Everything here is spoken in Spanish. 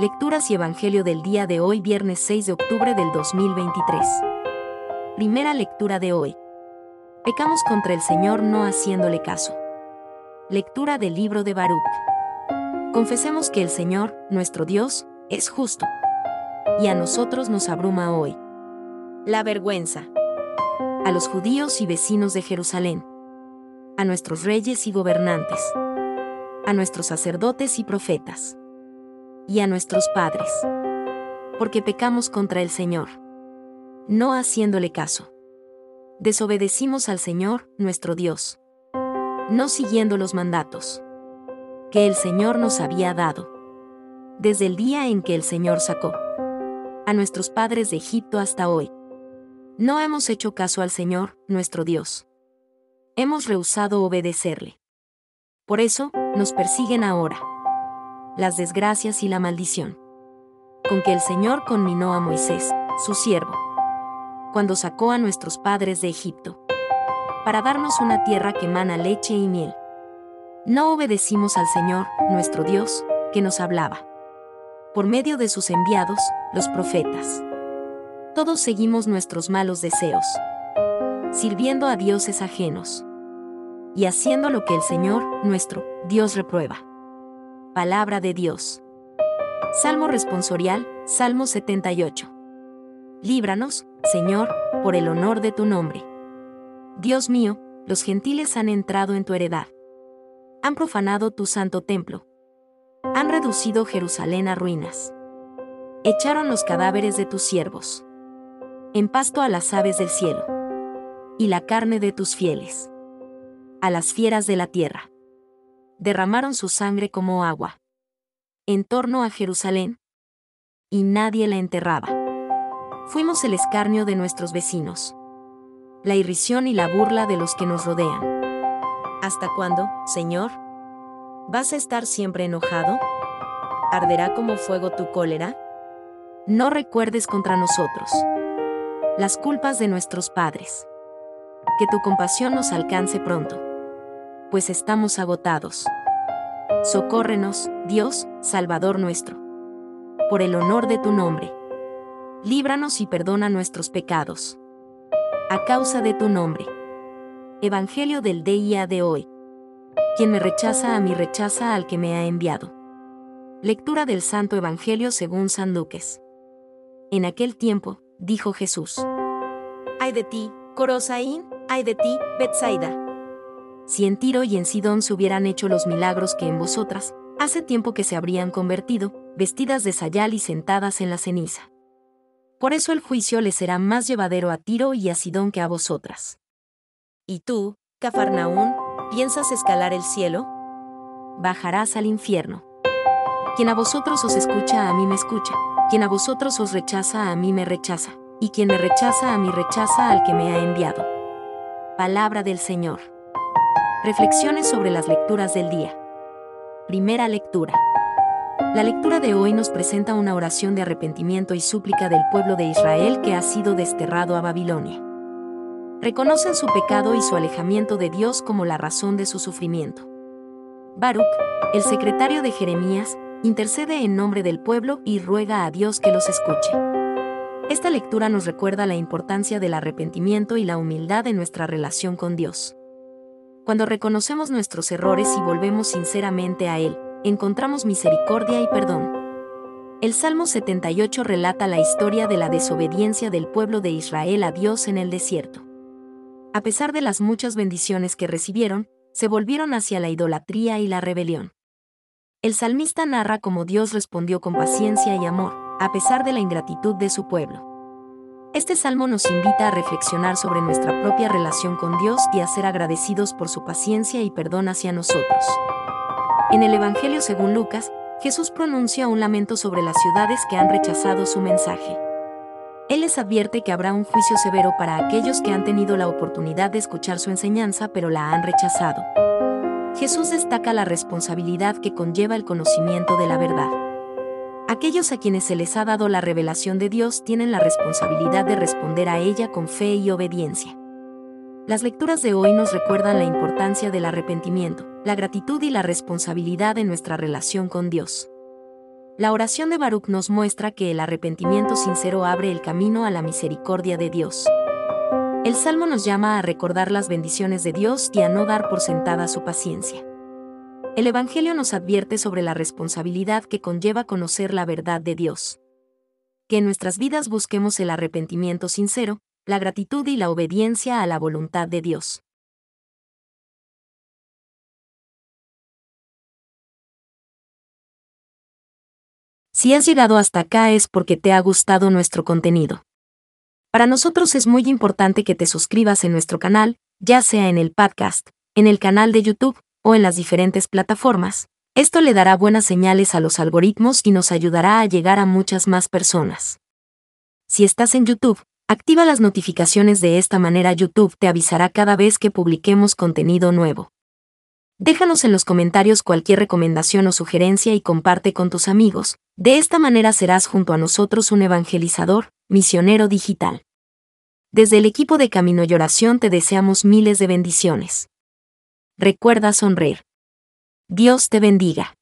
Lecturas y Evangelio del día de hoy, viernes 6 de octubre del 2023. Primera lectura de hoy. Pecamos contra el Señor no haciéndole caso. Lectura del libro de Baruch. Confesemos que el Señor, nuestro Dios, es justo. Y a nosotros nos abruma hoy. La vergüenza. A los judíos y vecinos de Jerusalén. A nuestros reyes y gobernantes. A nuestros sacerdotes y profetas y a nuestros padres. Porque pecamos contra el Señor. No haciéndole caso. Desobedecimos al Señor, nuestro Dios. No siguiendo los mandatos que el Señor nos había dado. Desde el día en que el Señor sacó a nuestros padres de Egipto hasta hoy. No hemos hecho caso al Señor, nuestro Dios. Hemos rehusado obedecerle. Por eso, nos persiguen ahora las desgracias y la maldición. Con que el Señor conminó a Moisés, su siervo, cuando sacó a nuestros padres de Egipto, para darnos una tierra que mana leche y miel. No obedecimos al Señor, nuestro Dios, que nos hablaba. Por medio de sus enviados, los profetas. Todos seguimos nuestros malos deseos, sirviendo a dioses ajenos y haciendo lo que el Señor, nuestro Dios, reprueba. Palabra de Dios. Salmo responsorial, Salmo 78. Líbranos, Señor, por el honor de tu nombre. Dios mío, los gentiles han entrado en tu heredad. Han profanado tu santo templo. Han reducido Jerusalén a ruinas. Echaron los cadáveres de tus siervos. En pasto a las aves del cielo. Y la carne de tus fieles. A las fieras de la tierra derramaron su sangre como agua. En torno a Jerusalén. Y nadie la enterraba. Fuimos el escarnio de nuestros vecinos. La irrisión y la burla de los que nos rodean. ¿Hasta cuándo, Señor? ¿Vas a estar siempre enojado? ¿Arderá como fuego tu cólera? No recuerdes contra nosotros las culpas de nuestros padres. Que tu compasión nos alcance pronto pues estamos agotados. Socórrenos, Dios, Salvador nuestro. Por el honor de tu nombre. Líbranos y perdona nuestros pecados. A causa de tu nombre. Evangelio del día de hoy. Quien me rechaza a mí rechaza al que me ha enviado. Lectura del Santo Evangelio según San Lucas. En aquel tiempo, dijo Jesús. Ay de ti, Corosaín, ay de ti, Betsaida si en Tiro y en Sidón se hubieran hecho los milagros que en vosotras, hace tiempo que se habrían convertido, vestidas de sayal y sentadas en la ceniza. Por eso el juicio le será más llevadero a Tiro y a Sidón que a vosotras. ¿Y tú, Cafarnaún, piensas escalar el cielo? Bajarás al infierno. Quien a vosotros os escucha, a mí me escucha. Quien a vosotros os rechaza, a mí me rechaza. Y quien me rechaza, a mí rechaza al que me ha enviado. Palabra del Señor. Reflexiones sobre las lecturas del día. Primera lectura. La lectura de hoy nos presenta una oración de arrepentimiento y súplica del pueblo de Israel que ha sido desterrado a Babilonia. Reconocen su pecado y su alejamiento de Dios como la razón de su sufrimiento. Baruch, el secretario de Jeremías, intercede en nombre del pueblo y ruega a Dios que los escuche. Esta lectura nos recuerda la importancia del arrepentimiento y la humildad en nuestra relación con Dios. Cuando reconocemos nuestros errores y volvemos sinceramente a Él, encontramos misericordia y perdón. El Salmo 78 relata la historia de la desobediencia del pueblo de Israel a Dios en el desierto. A pesar de las muchas bendiciones que recibieron, se volvieron hacia la idolatría y la rebelión. El salmista narra cómo Dios respondió con paciencia y amor, a pesar de la ingratitud de su pueblo. Este salmo nos invita a reflexionar sobre nuestra propia relación con Dios y a ser agradecidos por su paciencia y perdón hacia nosotros. En el Evangelio según Lucas, Jesús pronuncia un lamento sobre las ciudades que han rechazado su mensaje. Él les advierte que habrá un juicio severo para aquellos que han tenido la oportunidad de escuchar su enseñanza pero la han rechazado. Jesús destaca la responsabilidad que conlleva el conocimiento de la verdad. Aquellos a quienes se les ha dado la revelación de Dios tienen la responsabilidad de responder a ella con fe y obediencia. Las lecturas de hoy nos recuerdan la importancia del arrepentimiento, la gratitud y la responsabilidad en nuestra relación con Dios. La oración de Baruch nos muestra que el arrepentimiento sincero abre el camino a la misericordia de Dios. El Salmo nos llama a recordar las bendiciones de Dios y a no dar por sentada su paciencia. El Evangelio nos advierte sobre la responsabilidad que conlleva conocer la verdad de Dios. Que en nuestras vidas busquemos el arrepentimiento sincero, la gratitud y la obediencia a la voluntad de Dios. Si has llegado hasta acá es porque te ha gustado nuestro contenido. Para nosotros es muy importante que te suscribas en nuestro canal, ya sea en el podcast, en el canal de YouTube o en las diferentes plataformas. Esto le dará buenas señales a los algoritmos y nos ayudará a llegar a muchas más personas. Si estás en YouTube, activa las notificaciones de esta manera YouTube te avisará cada vez que publiquemos contenido nuevo. Déjanos en los comentarios cualquier recomendación o sugerencia y comparte con tus amigos. De esta manera serás junto a nosotros un evangelizador, misionero digital. Desde el equipo de Camino y Oración te deseamos miles de bendiciones. Recuerda sonreír. Dios te bendiga.